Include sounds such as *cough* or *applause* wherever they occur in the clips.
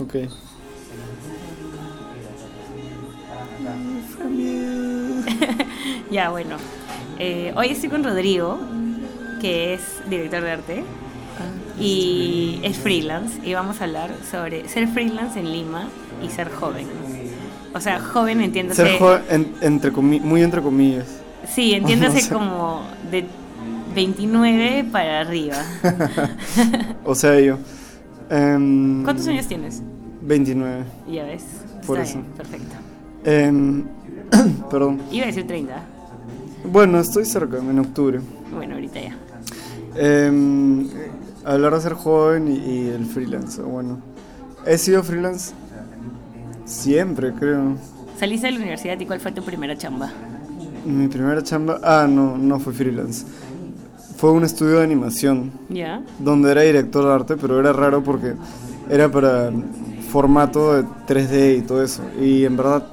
Ok. *laughs* Ya, bueno. Eh, hoy estoy con Rodrigo, que es director de arte y es freelance. Y vamos a hablar sobre ser freelance en Lima y ser joven. O sea, joven entiéndase. Ser joven, en- entre comi- muy entre comillas. Sí, *laughs* entiéndase O sea- como de 29 para arriba. *laughs* O sea, yo. Em, ¿Cuántos años tienes? 29. Ya ves. Por Está eso. bien, perfecto. Em, *clears throat* perdón. Iba a decir 30. Bueno, estoy cerca, en octubre. Bueno, ahorita ya. Em, hablar de ser joven y, y el freelance. Bueno, he sido freelance siempre, creo. Saliste de la universidad y ¿cuál fue tu primera chamba? Mi primera chamba. Ah, no, no fue freelance. Fue un estudio de animación. ¿Ya? donde era director de arte, pero era raro porque era para formato de 3D y todo eso. Y en verdad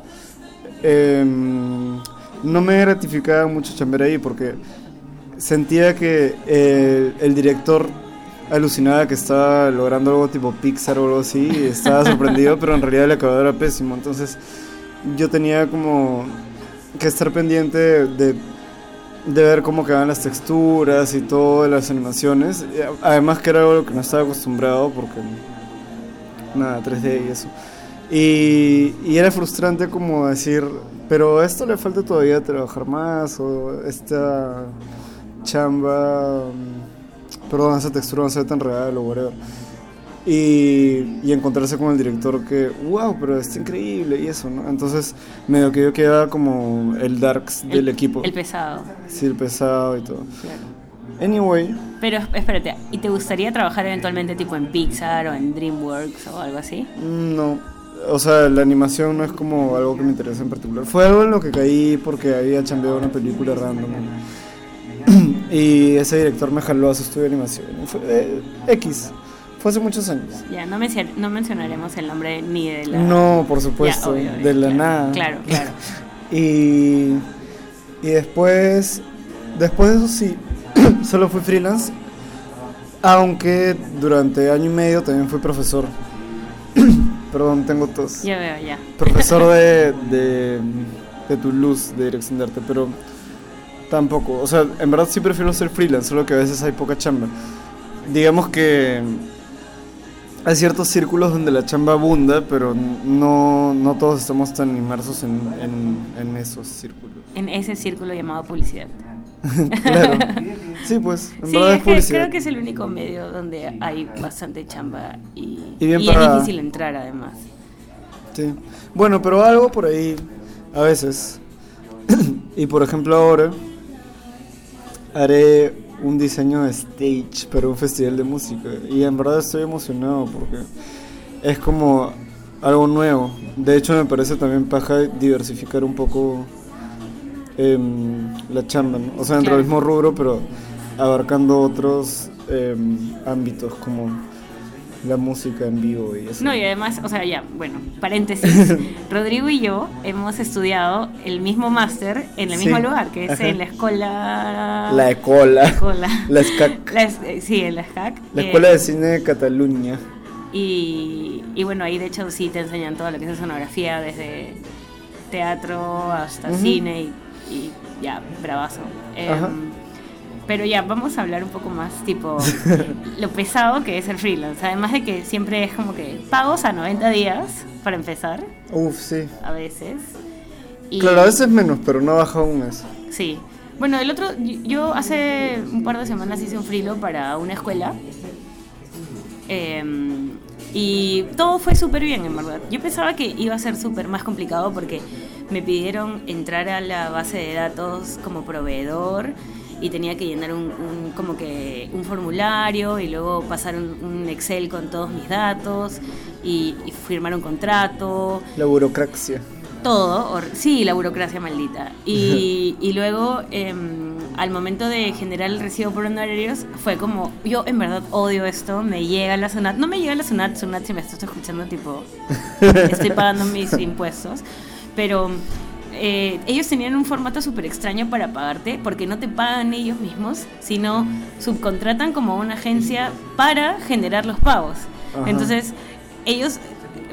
em, no me gratificaba mucho chamber ahí porque sentía que eh, el director alucinaba que estaba logrando algo tipo Pixar o algo así y estaba *laughs* sorprendido, pero en realidad el acabado era pésimo. Entonces yo tenía como que estar pendiente de, de ver cómo quedaban las texturas y todo de las animaciones. A- Además que era algo a lo que no estaba acostumbrado porque nada, 3D y eso. Y, y era frustrante como decir, pero a esto le falta todavía trabajar más o esta chamba, mm, perdón, esa textura no se ve tan real o whatever. Y, y encontrarse con el director que, wow, pero está increíble y eso, ¿no? Entonces, medio que yo quedaba como el darks del El- equipo. El pesado. Sí, el pesado y todo. Claro. Anyway, Pero espérate, ¿y te gustaría trabajar eventualmente tipo en Pixar o en DreamWorks o algo así? no. O sea, la animación no es como algo que me interesa en particular. Fue algo en lo que caí porque había chambeado una película random. *clears throat* Y ese director me jaló a su estudio de animación. Fue eh, X. Fue hace muchos años. Ya, no, menci- no mencionaremos el nombre ni de la... No, por supuesto. obvio, de la claro, nada. Claro, claro. *laughs* Y, y después, después de eso sí, *clears throat* solo fui freelance, aunque durante año y medio también fui profesor. *clears throat* Perdón, tengo tos. Ya veo, ya. Profesor *laughs* de, de, de Toulouse, de dirección de arte, pero tampoco. O sea, en verdad sí prefiero ser freelance, solo que a veces hay poca chamba. Digamos que hay ciertos círculos donde la chamba abunda, pero no, no todos estamos tan inmersos en, en, en esos círculos. En ese círculo llamado publicidad. *laughs* claro. *laughs* Sí, pues, en Sí, es que creo que es el único medio donde hay bastante chamba y, Y bien y es difícil entrar además. Sí. Bueno, pero algo por ahí, a veces. *coughs* y por ejemplo ahora, haré un diseño de stage para un festival de música. Y en verdad estoy emocionado porque es como algo nuevo. De hecho me parece también paja diversificar un poco em, la chamba, ¿no? O sea, dentro Claro. del mismo rubro, pero abarcando otros em, ámbitos como la música en vivo y eso. No, y además, o sea, ya, bueno, paréntesis. *laughs* Rodrigo y yo hemos estudiado el mismo máster en el Sí, mismo lugar, que es ajá. en la escuela... La Escola. escuela. *laughs* La SCAC. La es- eh, sí, en la SCAC. La Eh, Escuela de Cine de Cataluña. Y, y bueno, ahí de hecho sí te enseñan todo lo que es escenografía, desde teatro hasta cine y, y ya, bravazo. Ajá. Pero ya, vamos a hablar un poco más, tipo, *laughs* lo pesado que es el freelance. Además de que siempre es como que pagos a 90 días, para empezar, Uf, sí. a veces. Y- Claro, a veces menos, pero no baja un mes. Sí. Bueno, el otro, yo- hace un par de semanas hice un frilo para una escuela. Em, y todo fue súper bien, en verdad. Yo pensaba que iba a ser súper más complicado porque me pidieron entrar a la base de datos como proveedor y tenía que llenar un, un- como que un formulario y luego pasar un, un Excel con todos mis datos y, y firmar un contrato La burocracia. todo, sí, la burocracia maldita. Y, *laughs* y luego, em, al momento de generar el recibo por honorarios, fue como, yo en verdad odio esto, me llega la SUNAT, no me llega la SUNAT, SUNAT si me estás escuchando, tipo, *laughs* estoy pagando mis impuestos, pero eh, ellos tenían un formato súper extraño para pagarte, porque no te pagan ellos mismos, sino subcontratan como una agencia para generar los pagos. Ajá. Entonces, ellos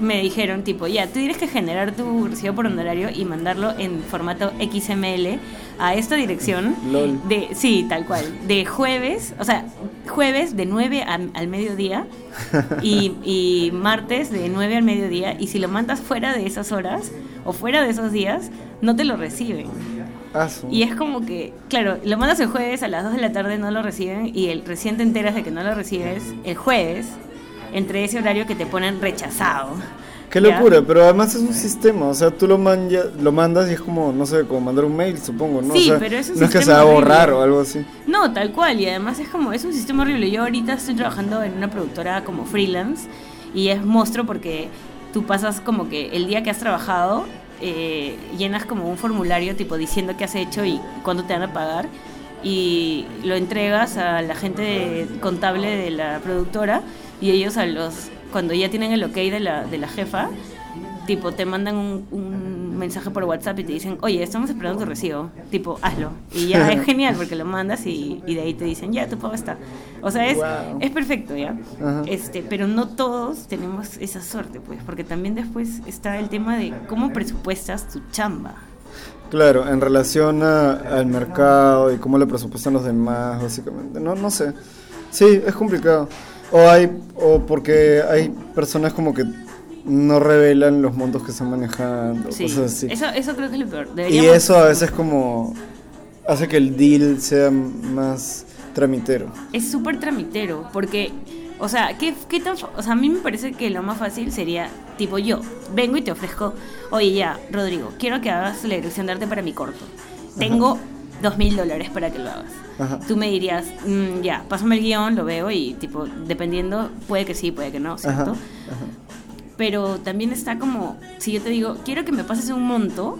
me dijeron, tipo, ya, tú tienes que generar tu recibo por honorario y mandarlo en formato XML a esta dirección. Lol. De, sí, tal cual. De jueves, o sea, jueves de 9 a- al mediodía *laughs* y, y martes de 9 al mediodía. Y si lo mandas fuera de esas horas o fuera de esos días, no te lo reciben. Ah, Y es como que, claro, lo mandas el jueves a las 2 de la tarde, no lo reciben y el recién te enteras de que no lo recibes el jueves, entre ese horario que te ponen rechazado. Qué ¿Ya? locura, pero además es un sistema, o sea, tú lo, manja- lo mandas y es como, no sé, como mandar un mail, supongo, ¿no? Sí, O sea, pero es un no es que se sistema va a horrible. borrar o algo así. No, tal cual, y además es como, es un sistema horrible. Yo ahorita estoy trabajando en una productora como freelance y es monstruo porque tú pasas como que el día que has trabajado, eh, llenas como un formulario tipo diciendo qué has hecho y cuándo te van a pagar y lo entregas a la gente contable de la productora y ellos a los, cuando ya tienen el ok de la, de la jefa, tipo te mandan un, un mensaje por WhatsApp y te dicen, oye, estamos esperando tu recibo, tipo, hazlo. Y ya *laughs* es genial porque lo mandas y, y de ahí te dicen, ya, tu pago está. O sea, es, Wow. es perfecto, ¿ya? Ajá. Este, pero no todos tenemos esa suerte, pues, porque también después está el tema de cómo presupuestas tu chamba. Claro, en relación a- al mercado y cómo le presupuestan los demás, básicamente. No, no sé. Sí, es complicado. O hay, o porque hay personas como que no revelan los montos que están manejando, Sí, cosas así. eso, eso creo que es lo peor. Y eso a veces como hace que el deal sea más tramitero. es súper tramitero, porque, o sea, ¿qué, qué tan, o sea, a mí me parece que lo más fácil sería, tipo, yo vengo y te ofrezco, oye, ya, Rodrigo, quiero que hagas la dirección de arte para mi corto. Tengo dos mil dólares para que lo hagas. Ajá. Tú me dirías, "Mm, ya, pásame el guion, lo veo y, tipo, dependiendo, puede que sí, puede que no, ¿cierto? Ajá, ajá. Pero también está como, si yo te digo, quiero que me pases un monto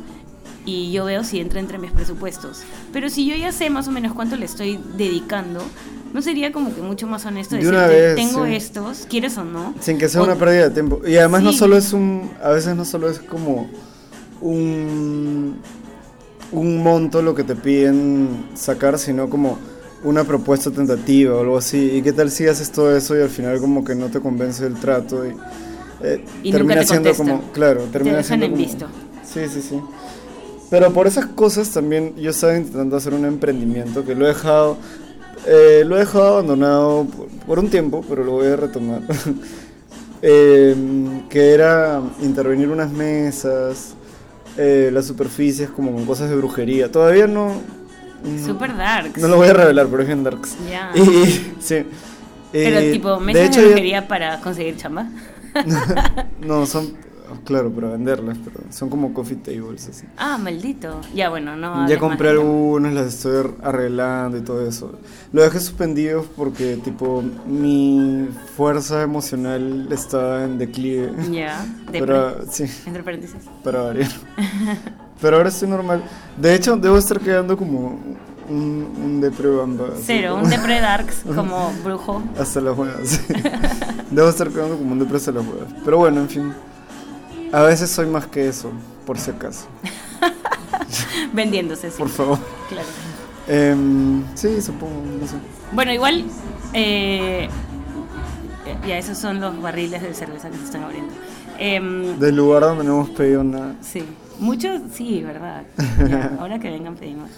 y yo veo si entra entre mis presupuestos. Pero si yo ya sé más o menos cuánto le estoy dedicando, ¿no sería como que mucho más honesto De decirte, vez, tengo sí. estos, quieres o no? Sin que sea O- una pérdida de tiempo. Y además no Sí. solo es un, a veces no solo es como un, un monto lo que te piden sacar, sino como una propuesta tentativa o algo así. ¿Y qué tal si haces todo eso y al final como que no te convence el trato? Y, eh, Y nunca termina te siendo contestan. como, claro, termina dejan siendo en como- visto. Sí, sí, sí. Pero por esas cosas también yo estaba intentando hacer un emprendimiento que lo he dejado, eh, lo he dejado abandonado por, por un tiempo, pero lo voy a retomar. *laughs* Eh, que era intervenir unas mesas, eh, las superficies como con cosas de brujería. Todavía no... no- Super darks. No lo voy a revelar, pero es bien darks. Ya. *laughs* Y, sí. Pero Eh, tipo, de mesas hecho, de ya- brujería para conseguir chamba. *laughs* No, son... Claro, para venderlas, pero son como coffee tables, así. Ah, maldito. Ya, bueno, no. Ya compré más algunas, las estoy arreglando y todo eso. Lo dejé suspendido porque, tipo, mi fuerza emocional está en declive. Ya, de Pero, sí, entre paréntesis. para variar. *laughs* Pero ahora estoy normal. De hecho, debo estar quedando como un, un así Cero, como- un depre darks *laughs* como brujo. Hasta las huevas. sí. *laughs* Debo estar quedando como un depre hasta las huevas. Pero bueno, en fin. A veces soy más que eso, por si acaso. *laughs* Vendiéndose, sí. Por favor. Claro. Em, sí, supongo, no sé. Bueno, igual, eh, ya esos son los barriles de cerveza que se están abriendo. Em, Del lugar donde no hemos pedido nada. sí, muchos, sí, verdad. Ya, ahora que vengan pedimos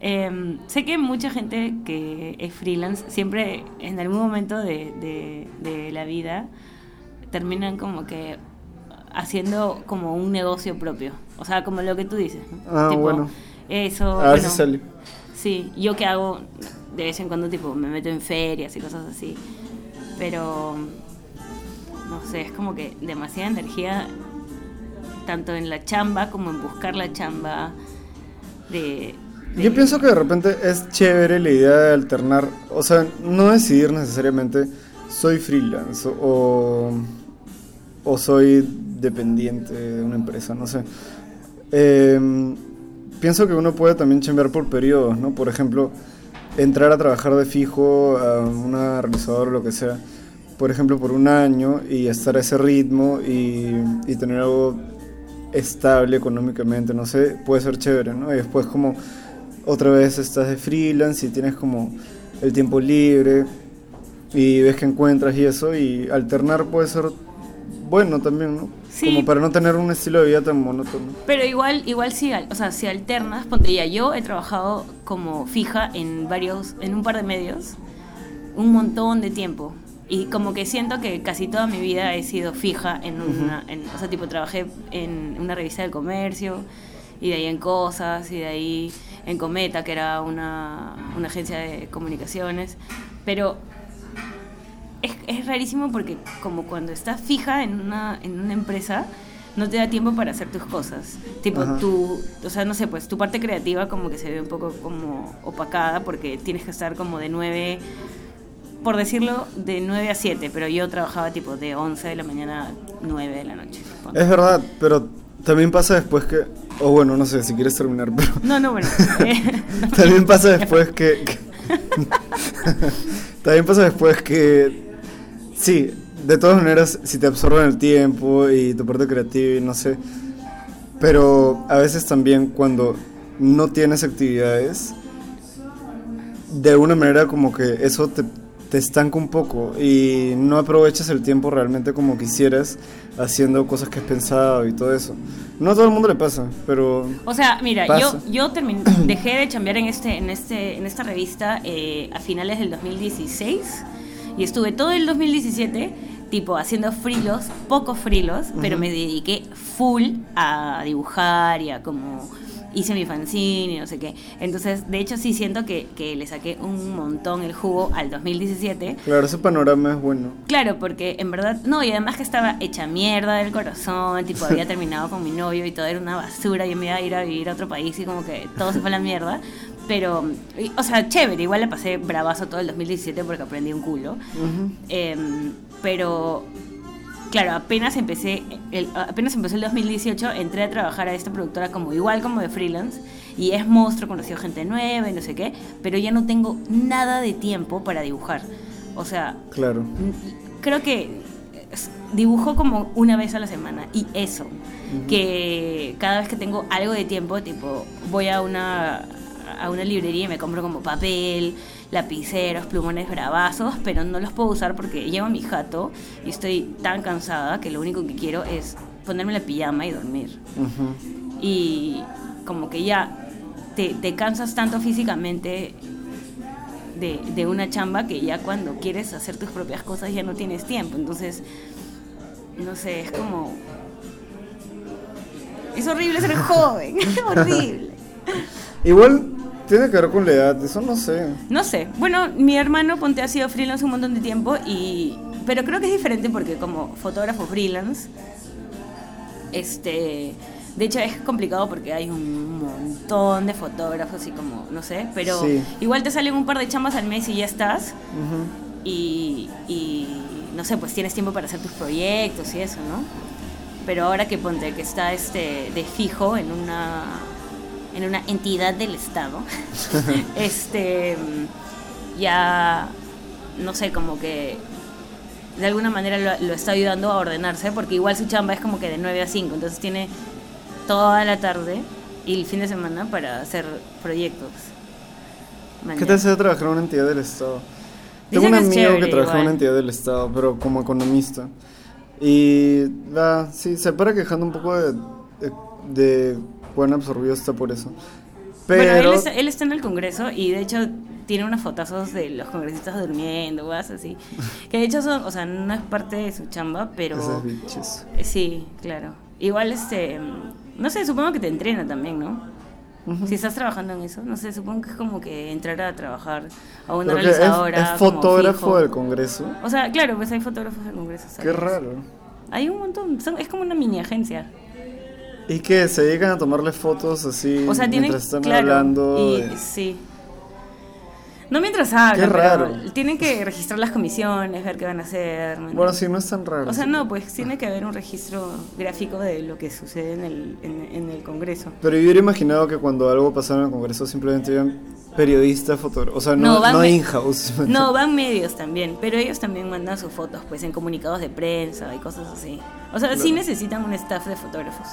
Em, sé que mucha gente que es freelance siempre en algún momento de, de- de la vida terminan como que haciendo como un negocio propio. O sea, como lo que tú dices. ¿no? Ah, bueno. Eso. A ver si bueno, sale. Sí, yo que hago de vez en cuando tipo me meto en ferias y cosas así. Pero no sé, es como que demasiada energía tanto en la chamba como en buscar la chamba de- Yo pienso que de repente es chévere la idea de alternar, o sea, no decidir necesariamente soy freelance o, o soy dependiente de una empresa, no sé. Eh, pienso que uno puede también chambear por periodos, ¿no? Por ejemplo, entrar a trabajar de fijo a una realizadora o lo que sea, por ejemplo, por un año y estar a ese ritmo y, y tener algo estable económicamente, no sé, puede ser chévere, ¿no? Y después como otra vez estás de freelance y tienes como el tiempo libre y ves que encuentras y eso y alternar puede ser bueno también, ¿no? Sí. Como para no tener un estilo de vida tan monótono. Pero igual, igual sí, al- o sea, si alternas, ponte ya, yo he trabajado como fija en varios, en un par de medios, un montón de tiempo. Y como que siento que casi toda mi vida he sido fija en una, en- o sea, tipo trabajé en una revista del comercio, y de ahí en Cosas, y de ahí en Cometa, que era una, una agencia de comunicaciones. Pero es, es rarísimo porque como cuando estás fija en una, en una empresa, no te da tiempo para hacer tus cosas. Tipo, Ajá. tu, o sea, no sé, pues tu parte creativa como que se ve un poco como opacada porque tienes que estar como de 9, por decirlo, de 9 a 7, pero yo trabajaba tipo de 11 de la mañana a 9 de la noche. Es verdad, pero también pasa después que... O bueno, no sé si quieres terminar, pero... No, no, bueno. eh, *laughs* *laughs* También pasa después que... que- *laughs* También pasa después que... Sí, de todas maneras, si te absorben el tiempo y tu parte creativa y no sé... Pero a veces también cuando no tienes actividades, de alguna manera como que eso te, te estanca un poco y no aprovechas el tiempo realmente como quisieras haciendo cosas que has pensado y todo eso. No a todo el mundo le pasa, pero... O sea, mira, Pasa. yo, yo termin- *clears throat* dejé de chambear en, este, en, este, en esta revista eh, a finales del 2016 y estuve todo el 2017 tipo haciendo frilos, pocos frilos, pero me dediqué full a dibujar y a como hice mi fanzine y no sé qué. Entonces, de hecho sí siento que, que le saqué un montón el jugo al 2017. Claro, ese panorama es bueno. Claro, porque en verdad, no, y además que estaba hecha mierda del corazón, tipo había *laughs* terminado con mi novio y todo era una basura, yo me iba a ir a vivir a otro país y como que todo se fue a la mierda. Pero, y- o sea, chévere, igual la pasé bravazo todo el 2017 porque aprendí un culo. Em, pero, claro, apenas empecé, el, apenas empezó el 2018, entré a trabajar a esta productora como igual como de freelance y es monstruo, conocí a gente nueva y no sé qué, pero ya no tengo nada de tiempo para dibujar. O sea, Claro. creo que dibujo como una vez a la semana y eso que cada vez que tengo algo de tiempo tipo voy a una a una librería y me compro como papel lapiceros plumones bravazos pero no los puedo usar porque llevo mi jato y estoy tan cansada que lo único que quiero es ponerme la pijama y dormir y como que ya te, te cansas tanto físicamente de, de una chamba que ya cuando quieres hacer tus propias cosas ya no tienes tiempo. Entonces, no sé, es como... Es horrible ser joven, *laughs* es horrible. *laughs* Igual tiene que ver con la edad, eso no sé. No sé, bueno, mi hermano Ponte ha sido freelance un montón de tiempo y... Pero creo que es diferente porque como fotógrafo freelance, este... De hecho es complicado porque hay un montón de fotógrafos y como, no sé, pero Sí. igual te salen un par de chambas al mes y ya estás. Y, y, no sé, pues tienes tiempo para hacer tus proyectos y eso, ¿no? Pero ahora que ponte que está este de fijo en una en una entidad del Estado, *laughs* *laughs* este ya no sé, como que de alguna manera lo, lo está ayudando a ordenarse, porque igual su chamba es como que de 9 a 5, entonces tiene toda la tarde y el fin de semana para hacer proyectos. ¿Qué te hace trabajar en una entidad del Estado? Dicen Tengo un amigo chévere que trabaja en una entidad del Estado, pero como economista. Y sí, se para quejando un poco de, de, de cuán absorbido está por eso. Pero, Bueno, él está, él está en el Congreso y de hecho tiene unos fotazos de los congresistas durmiendo, cosas así. *laughs* Que de hecho son, o sea, no es parte de su chamba, pero Esos bichos. eh, sí, claro. Igual este, no sé, supongo que te entrena también, ¿no? Ujú. Si estás trabajando en eso, no sé, supongo que es como que entrar a trabajar a una es, realizadora. es como fotógrafo del Congreso. O sea, claro, pues hay fotógrafos del Congreso. Qué ¿sabes? raro. Hay un montón, son- es como una mini agencia. Y que se dedican a tomarle fotos así O sea, tienen, mientras están claro, hablando. y- de- sí. No mientras hablan, Qué pero raro. tienen que registrar las comisiones, ver qué van a hacer. ¿me Bueno, sí, no es tan raro. O sea, no, pues tiene que haber un registro gráfico de lo que sucede en el, en, en el Congreso. Pero yo hubiera imaginado que cuando algo pasara en el Congreso simplemente iban periodistas, fotógrafos. O sea, no, No, van no in-house. *laughs* No, van medios también, pero ellos también mandan sus fotos, pues en comunicados de prensa y cosas así. O sea, sí necesitan un staff de fotógrafos.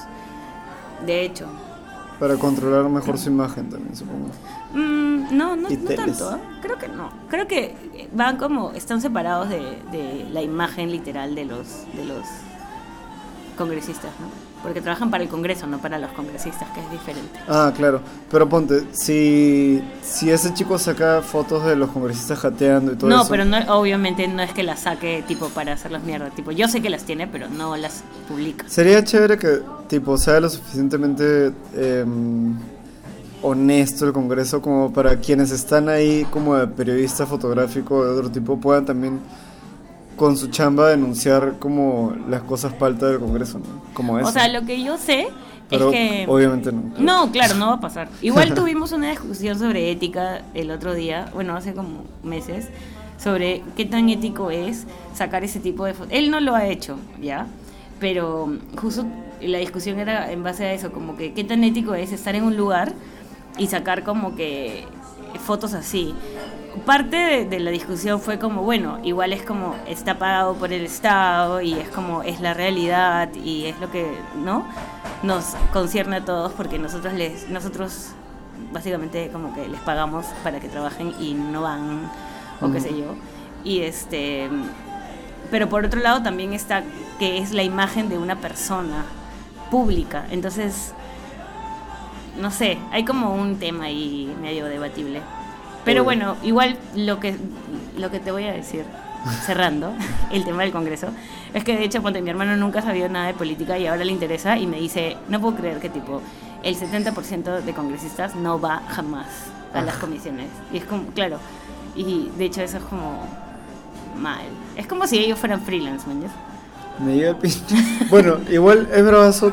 De hecho. Para controlar mejor su imagen también, supongo. Mm, no, no, no tanto. ¿eh? Creo que no. Creo que van como, están separados de, de la imagen literal de los, de los, congresistas, ¿no? Porque trabajan para el Congreso, no para los congresistas, que es diferente. Ah, claro. Pero ponte, si, si ese chico saca fotos de los congresistas jateando y todo no, eso. pero no, obviamente no es que las saque tipo para hacerlas mierda. Tipo, yo sé que las tiene, pero no las publica. Sería chévere que, tipo, sea lo suficientemente em, honesto el Congreso como para quienes están ahí como de periodista fotográfico de otro tipo puedan también con su chamba denunciar como las cosas faltas del Congreso, ¿no? Como eso. O sea, lo que yo sé Pero es que... obviamente no. No, claro, no va a pasar. *laughs* Igual tuvimos una discusión sobre ética el otro día, bueno, hace como meses, sobre qué tan ético es sacar ese tipo de fotos. Él no lo ha hecho, ¿ya? Pero justo la discusión era en base a eso, como que qué tan ético es estar en un lugar y sacar como que fotos así. Parte de, de la discusión fue como, bueno, igual es como está pagado por el Estado y es como es la realidad y es lo que, ¿no? Nos concierne a todos porque nosotros les nosotros básicamente como que les pagamos para que trabajen y no van o qué sé yo. Y este pero por otro lado también está que es la imagen de una persona pública. Entonces, no sé, hay como un tema ahí medio debatible. Pero bueno, igual lo que, lo que te voy a decir, cerrando *laughs* el tema del Congreso, es que de hecho, ponte, mi hermano nunca sabía nada de política y ahora le interesa y me dice, no puedo creer que tipo, el 70% de congresistas no va jamás a las comisiones. Y es como, claro, y de hecho eso es como mal. Es como si ellos fueran freelance, ¿me entiendes? Me llega el pinche. bueno, igual es bravazo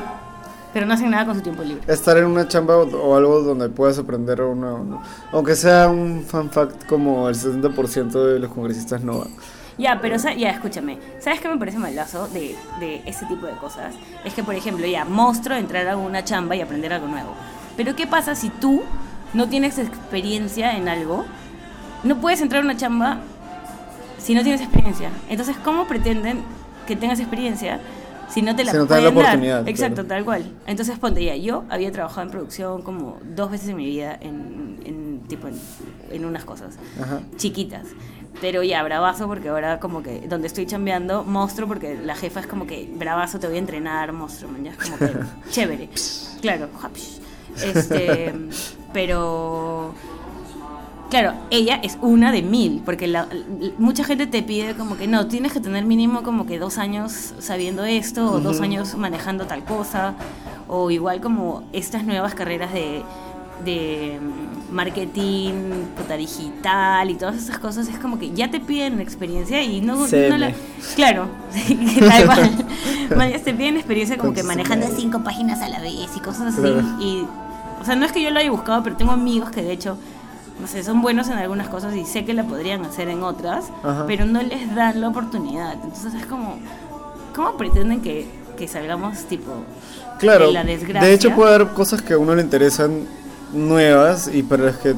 Pero no hacen nada con su tiempo libre. estar en una chamba o, algo donde puedas aprender una- aunque sea un fan fact como el 70% de los congresistas no van. Ya, pero ya, escúchame. ¿Sabes qué me parece malazo de, de ese tipo de cosas? Es que, por ejemplo, ya, monstruo entrar a una chamba y aprender algo nuevo. Pero ¿qué pasa si tú no tienes experiencia en algo? No puedes entrar a una chamba si no tienes experiencia. Entonces, ¿cómo pretenden que tengas experiencia si no te la no te dan la pueden dar? oportunidad, Exacto, claro. tal cual. Entonces, ponte ya, yo había trabajado en producción como dos veces en mi vida en, en tipo, en, en unas cosas Ajá. chiquitas. Pero ya, bravazo, porque ahora como que donde estoy chambeando, monstruo, porque la jefa es como que, bravazo, te voy a entrenar, monstruo, man, ya es como que, *laughs* chévere. Claro, este, *laughs* pero, claro, ella es una de mil, porque la- mucha gente te pide como que, no, tienes que tener mínimo como que dos años sabiendo esto, o dos años manejando tal cosa, o igual como estas nuevas carreras de de mm, marketing, puta digital y todas esas cosas, es como que ya te piden experiencia y no, la... Claro, *laughs* tal *laughs* cual. Te piden experiencia como que manejando cinco páginas a la vez y cosas así. Claro. Y, o sea, no es que yo lo haya buscado, pero tengo amigos que de hecho, no sé, son buenos en algunas cosas y sé que la podrían hacer en otras, Ajá. pero no les dan la oportunidad. Entonces es como, ¿cómo pretenden que, que salgamos tipo Claro, de la desgracia? de hecho puede haber cosas que a uno le interesan nuevas y para las que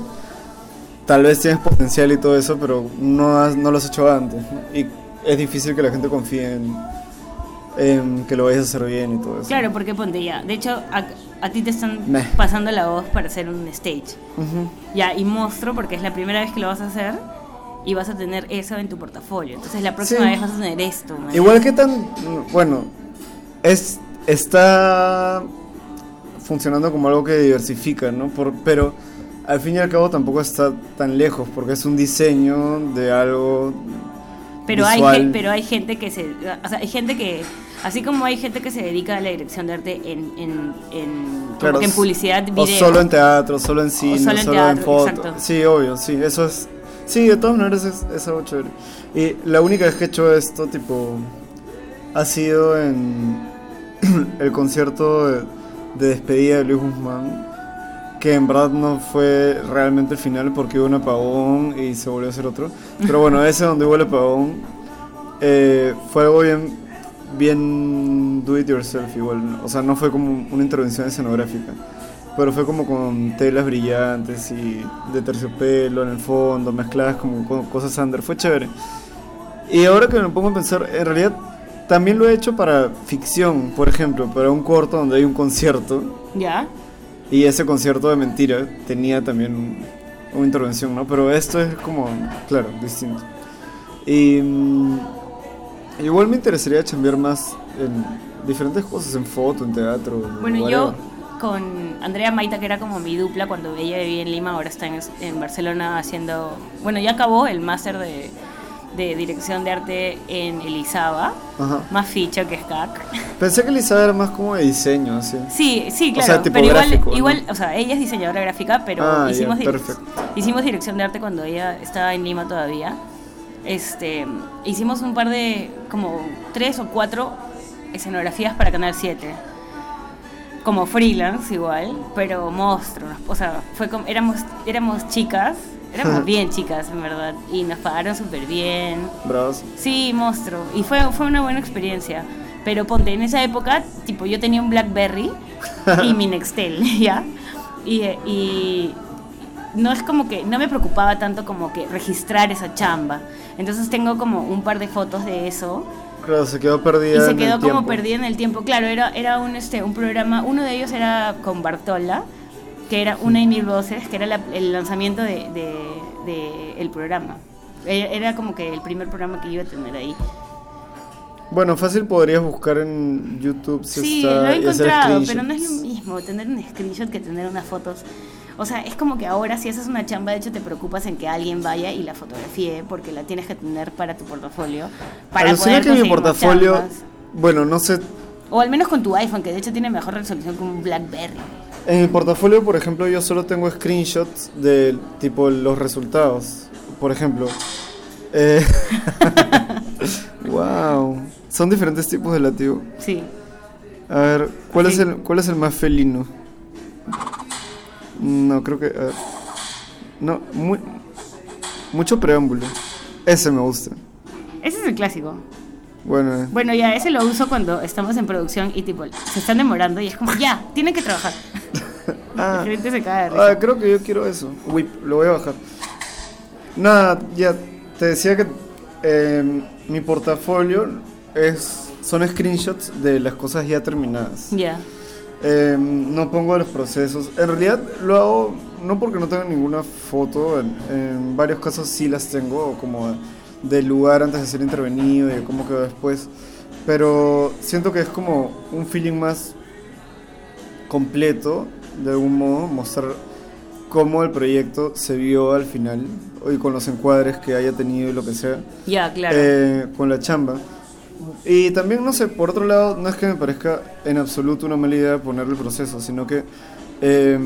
tal vez tienes potencial y todo eso, pero no, has, no lo has hecho antes. Y es difícil que la gente confíe en, en que lo vayas a hacer bien y todo eso. Claro, porque ponte ya. De hecho, a, a ti te están Meh. pasando la voz para hacer un stage. Ujú. Ya, y monstruo porque es la primera vez que lo vas a hacer y vas a tener eso en tu portafolio. Entonces la próxima Sí. vez vas a tener esto. man. Igual que tan, bueno, es está funcionando como algo que diversifica, ¿no? Por, pero al fin y al cabo tampoco está tan lejos porque es un diseño de algo pero hay, visual. pero hay gente que se... O sea, hay gente que... Así como hay gente que se dedica a la dirección de arte en, en, en, Claro, en publicidad, video. O solo en teatro, solo en cine, solo solo, en en, teatro, foto. exacto. Sí, obvio, sí, eso es. Sí, de todas maneras es, es algo chévere. Y la única vez que he hecho esto, tipo, ha sido en *clears throat* el concierto de, de despedida de Luis Guzmán, que en verdad no fue realmente el final porque hubo un apagón y se volvió a hacer otro. Pero bueno, ese donde hubo el apagón eh, fue algo bien, bien do it yourself igual. O sea, no fue como una intervención escenográfica. Pero fue como con telas brillantes y de terciopelo en el fondo, mezcladas como con cosas under. Fue chévere. Y ahora que me pongo a pensar, en realidad también lo he hecho para ficción, por ejemplo, para un corto donde hay un concierto. ¿Ya? Y ese concierto de mentira tenía también un- una intervención, ¿no? Pero esto es como, claro, distinto. Y mm, igual me interesaría chambear más en diferentes cosas, en foto, en teatro. Bueno, yo con Andrea Maita, que era como mi dupla cuando ella vivía en Lima, ahora está en, en Barcelona haciendo... Bueno, ya acabó el máster de, de dirección de arte en Elizaba, Ajá. más ficha que SCAC. Pensé que Lisa era más como de diseño. Sí, sí, O claro. sea, pero igual, ¿no? igual, o sea, ella es diseñadora gráfica, pero Ah, hicimos, direc- hicimos dirección de arte cuando ella estaba en Lima todavía. Este, hicimos un par de, como tres o cuatro escenografías para Canal 7. Como freelance igual, pero monstruos. O sea, fue como, éramos, éramos chicas, éramos bien chicas en verdad, y nos pagaron súper bien. Bravos. Sí, monstruo. Y fue, fue una buena experiencia. Pero ponte, en esa época, tipo, yo tenía un Blackberry y mi Nextel, *laughs* ¿ya? Y, y no es como que, no me preocupaba tanto como que registrar esa chamba. Entonces tengo como un par de fotos de eso. Claro, se quedó perdida. Y se en quedó el como tiempo. perdida en el tiempo. Claro, era, era un, este, un programa, uno de ellos era con Bartola, que era Una y Mil Voces, que era la- el lanzamiento de, de- de el programa. Era era como que el primer programa que iba a tener ahí. Bueno, fácil podrías buscar en YouTube si Sí, está lo he encontrado, pero no es lo mismo tener un screenshot que tener unas fotos. O sea, es como que ahora si haces una chamba, de hecho te preocupas en que alguien vaya y la fotografíe porque la tienes que tener para tu portafolio. Para Alucina poder que mi portafolio, chambas. bueno, no sé, O al menos con tu iPhone, que de hecho tiene mejor resolución que un BlackBerry. En mi portafolio, por ejemplo, yo solo tengo screenshots de tipo los resultados. Por ejemplo, eh, *laughs* wow, son diferentes tipos de latido. Sí. A ver, ¿cuál es el cuál es el más felino? No, creo que a ver. no, muy mucho preámbulo. Ese me gusta. Ese es el clásico. Bueno, eh. Bueno, ya, ese lo uso cuando estamos en producción y tipo, se están demorando y es como, ya, tienen que trabajar. Ah. La gente se cae de. Ah, creo que yo quiero eso. Whip, lo voy a bajar. Nada, ya te decía que eh, mi portafolio es son screenshots de las cosas ya terminadas. Ya. Eh, no pongo los procesos. En realidad lo hago no porque no tenga ninguna foto. En, en varios casos sí las tengo, como del lugar antes de ser intervenido y de cómo quedó después. Pero siento que es como un feeling más completo, de algún modo, mostrar cómo el proyecto se vio al final, y con los encuadres que haya tenido y lo que sea Ya, claro. eh, con la chamba. Y también, no sé, por otro lado, no es que me parezca en absoluto una mala idea poner el proceso, sino que eh,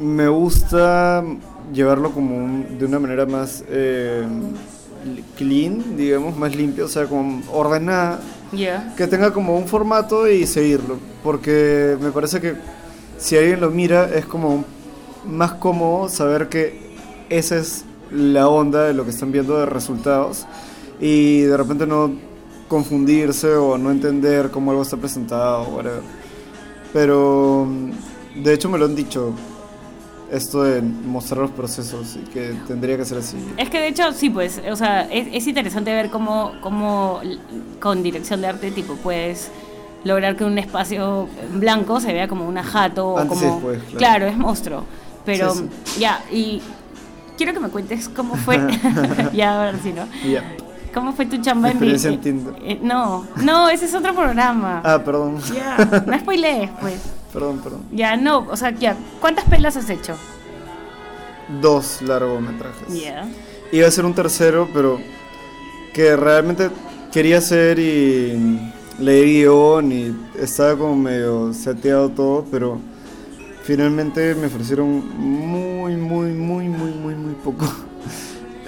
me gusta llevarlo como un- de una manera más eh, clean, digamos, más limpia, o sea, como ordenada, Ya. que tenga como un formato y seguirlo, porque me parece que si alguien lo mira es como más cómodo saber que esa es la onda de lo que están viendo de resultados y de repente no confundirse o no entender cómo algo está presentado o whatever. Pero mm, de hecho me lo han dicho esto de mostrar los procesos y que tendría que ser así. Es que de hecho, sí, pues, o sea, es, es interesante ver cómo, cómo con dirección de arte, tipo, puedes lograr que un espacio blanco se vea como una jato o Antes y como... después, claro. claro. es monstruo. Pero, Sí, ya, y quiero que me cuentes cómo fue, *laughs* *laughs* ya, ahora sí, ¿no? Y ya. ¿Cómo fue tu chamba en eh, no, no, ese es otro programa. *laughs* Ah, perdón. Ya, no spoilees, pues. Perdón, perdón. Ya, no, o sea, ya, ¿cuántas pelas has hecho? Dos largometrajes. Ya. Iba a ser un tercero, pero que realmente quería hacer y leí guion y estaba como medio seteado todo, pero finalmente me ofrecieron muy, muy, muy, muy, muy, muy poco. *laughs*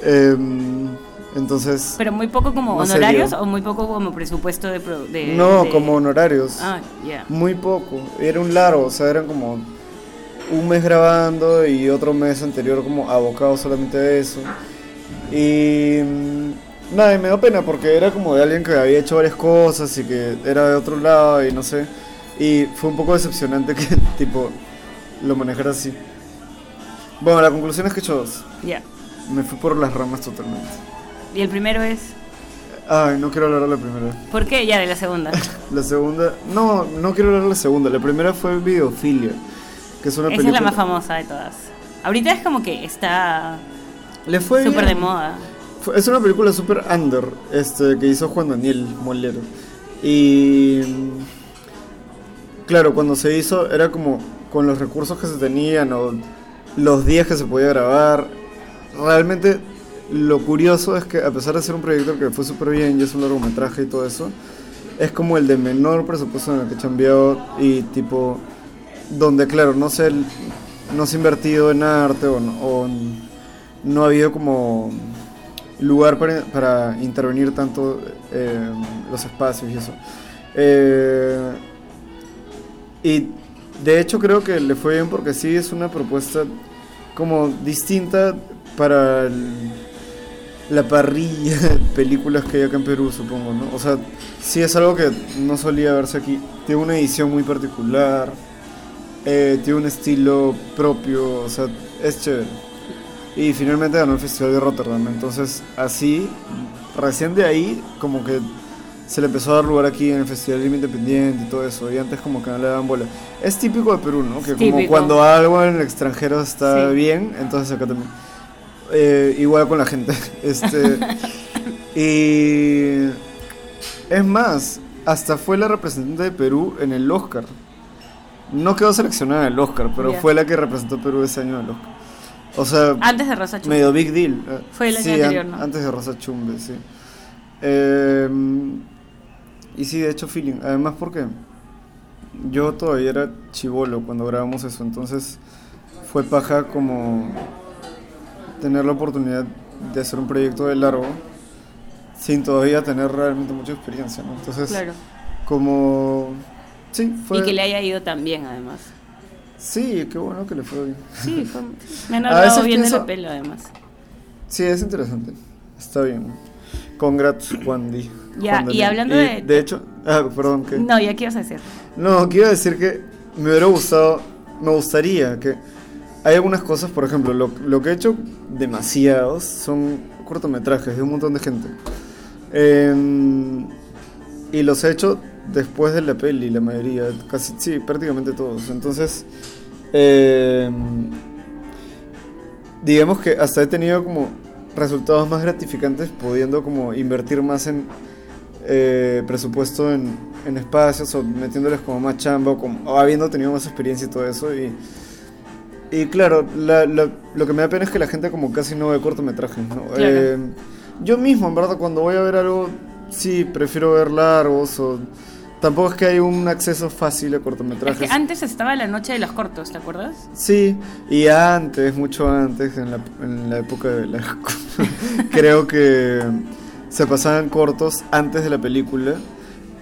Em, entonces, Pero muy poco como No honorarios serio. o muy poco como presupuesto de... de- no de- como honorarios. Ah, ya. Muy poco. Era un largo, o sea, eran como un mes grabando y otro mes anterior como abocado solamente a eso. Y nada, y me dio pena porque era como de alguien que había hecho varias cosas y que era de otro lado y no sé. Y fue un poco decepcionante que *laughs* tipo lo manejara así. Bueno, la conclusión es que he hecho dos. Ya. Me fui por las ramas totalmente. Y el primero es... Ay, no quiero hablar de la primera. ¿Por qué? Ya, de la segunda. *laughs* La segunda, no, no quiero hablar de la segunda. La primera fue Videofilia, que es una Esa película. es la más famosa de todas. Ahorita es como que está Le fue súper de moda. Es una película super under, este, que hizo Juan Daniel Molero. Y claro, cuando se hizo era como con los recursos que se tenían o los días que se podía grabar. Realmente lo curioso es que a pesar de ser un proyecto que fue súper bien y es un largometraje y todo eso, es como el de menor presupuesto en el que he y tipo donde claro, no se, no se ha invertido en arte o, o no ha habido como lugar para, para intervenir tanto eh, los espacios y eso. Eh, y de hecho creo que le fue bien porque sí es una propuesta como distinta para la parrilla *laughs* de películas que hay acá en Perú, supongo, ¿no? O sea, sí es algo que no solía verse aquí. Tiene una edición muy particular, eh, tiene un estilo propio, o sea, es chévere. Y finalmente ganó el Festival de Rotterdam. Entonces, así, recién de ahí, como que se le empezó a dar lugar aquí en el Festival Independiente y todo eso. Y antes, como que no le daban bola. Es típico de Perú, ¿no? Que como cuando algo en el extranjero está bien, entonces acá también. Eh, igual con la gente. *laughs* Este, *laughs* y. Es más, hasta fue la representante de Perú en el Oscar. No quedó seleccionada en el Oscar, pero fue la que representó Perú ese año en el Oscar. O sea, antes de Rosa Chumbe. Medio big deal. Fue el año anterior, ¿no? Antes de Rosa Chumbe, sí. Eh, y sí, de hecho, feeling. Además, porque yo todavía era chivolo cuando grabamos eso, entonces fue paja como tener la oportunidad de hacer un proyecto de largo sin todavía tener realmente mucha experiencia, ¿no? Entonces, claro. como... Sí, fue... Y que le haya ido tan bien, además. Sí, qué bueno que le fue bien. Sí, *laughs* fue, me han hablado bien de la pelo además. Sí, es interesante. Está bien. Congrats, Juan Di. Ya, y hablando de... De hecho, ah, perdón, ¿qué? No, ya qué ibas a decir. No, quiero decir que me hubiera gustado, me gustaría que... Hay algunas cosas, por ejemplo, lo, lo que he hecho demasiados son cortometrajes de un montón de gente. Eh, y los he hecho después de la peli, la mayoría, casi, sí, prácticamente todos. Entonces, eh, digamos que hasta he tenido como resultados más gratificantes pudiendo como invertir más en eh, presupuesto en, en, espacios o metiéndoles como más chamba o, como, o, habiendo tenido más experiencia y todo eso. Y, y claro, la, la, lo que me da pena es que la gente como casi no ve cortometrajes. ¿no? Claro. Eh, yo mismo, en verdad, cuando voy a ver algo, sí, prefiero ver largos o Tampoco es que hay un acceso fácil a cortometrajes. Es que antes estaba la noche de los cortos, ¿te acuerdas? Sí, y antes, mucho antes, en la, en la época de la... *laughs* creo que se pasaban cortos antes de la película.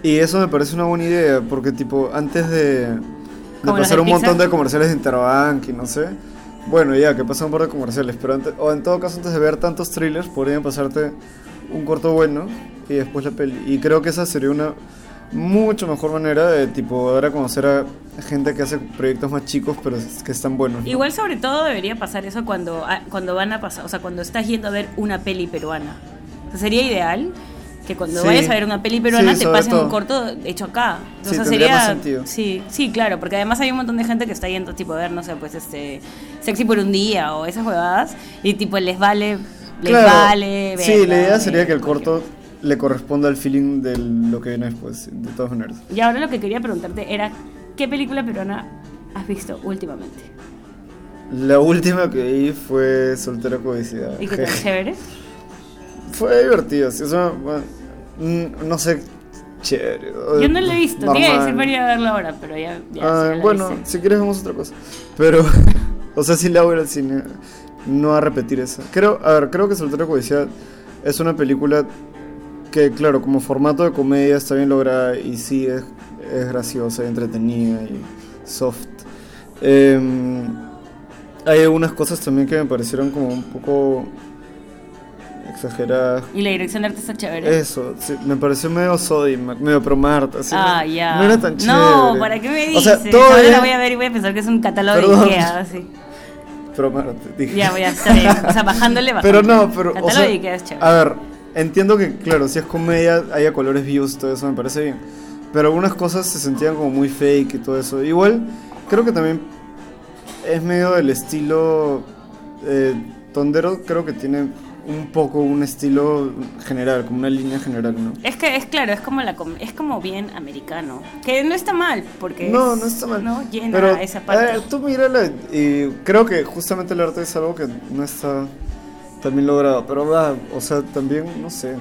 Y eso me parece una buena idea, porque tipo, antes de, de pasar un montón de comerciales de Interbank y no sé, bueno, ya, que pasan un par de comerciales, pero antes, o en todo caso antes de ver tantos thrillers, podrían pasarte un corto bueno y después la peli. Y creo que esa sería una mucho mejor manera de tipo dar a conocer a gente que hace proyectos más chicos pero que están buenos. ¿no? Igual sobre todo debería pasar eso cuando, cuando van a pasar, o sea, cuando estás yendo a ver una peli peruana. O sea, sería ideal que cuando sí. vayas a ver una peli peruana sí, te pasen todo. un corto hecho acá. O sí, sea, sería más sentido. Sí, sí, claro, porque además hay un montón de gente que está yendo tipo a ver, no sé, pues este Sexy por un día o esas jugadas y tipo les vale les claro. vale Sí, la idea sería que el corto le corresponde al feeling de lo que viene después, de todas maneras. Y ahora lo que quería preguntarte era, ¿qué película peruana has visto últimamente? La última que vi fue Soltera Codicidad. ¿Y qué tal, *laughs* chévere? Fue divertido, sí, o sea, bueno, no sé, chévere. Yo no la he visto, iba a decir para ir a verla ahora, pero ya, ya ah, Bueno, si quieres vemos otra cosa. Pero, *laughs* o sea, sí la voy al cine, no a repetir esa. Creo, a ver, creo que Soltera Codicidad es una película que claro, como formato de comedia está bien lograda y sí es, es graciosa y entretenida y soft. Eh, hay algunas cosas también que me parecieron como un poco exageradas. Y la dirección de arte está chévere. Eso, sí, me pareció medio Sodimac, medio Promarta. Así, ah, no, ya. no era tan chévere. No, ¿para qué me dices? O sea, todo Ahora bien. la voy a ver y voy a pensar que es un catálogo Perdón. de Ikea, así. Promarta, dije. Ya, voy a estar bien. O sea, bajándole, bajándole. Pero no, pero. O Catálogo sea, de Ikea es chévere. a ver, entiendo que, claro, si es comedia, haya colores views, todo eso me parece bien. Pero algunas cosas se sentían como muy fake y todo eso. Igual, creo que también es medio del estilo. Eh, Tondero, creo que tiene un poco un estilo general, como una línea general, ¿no? Es que es claro, es como la es como bien americano, que no está mal porque No, es- no está mal. no llena Pero, esa parte. a ver, tú mírala y creo que justamente el arte es algo que no está tan bien logrado. Pero va, o sea, también, no sé,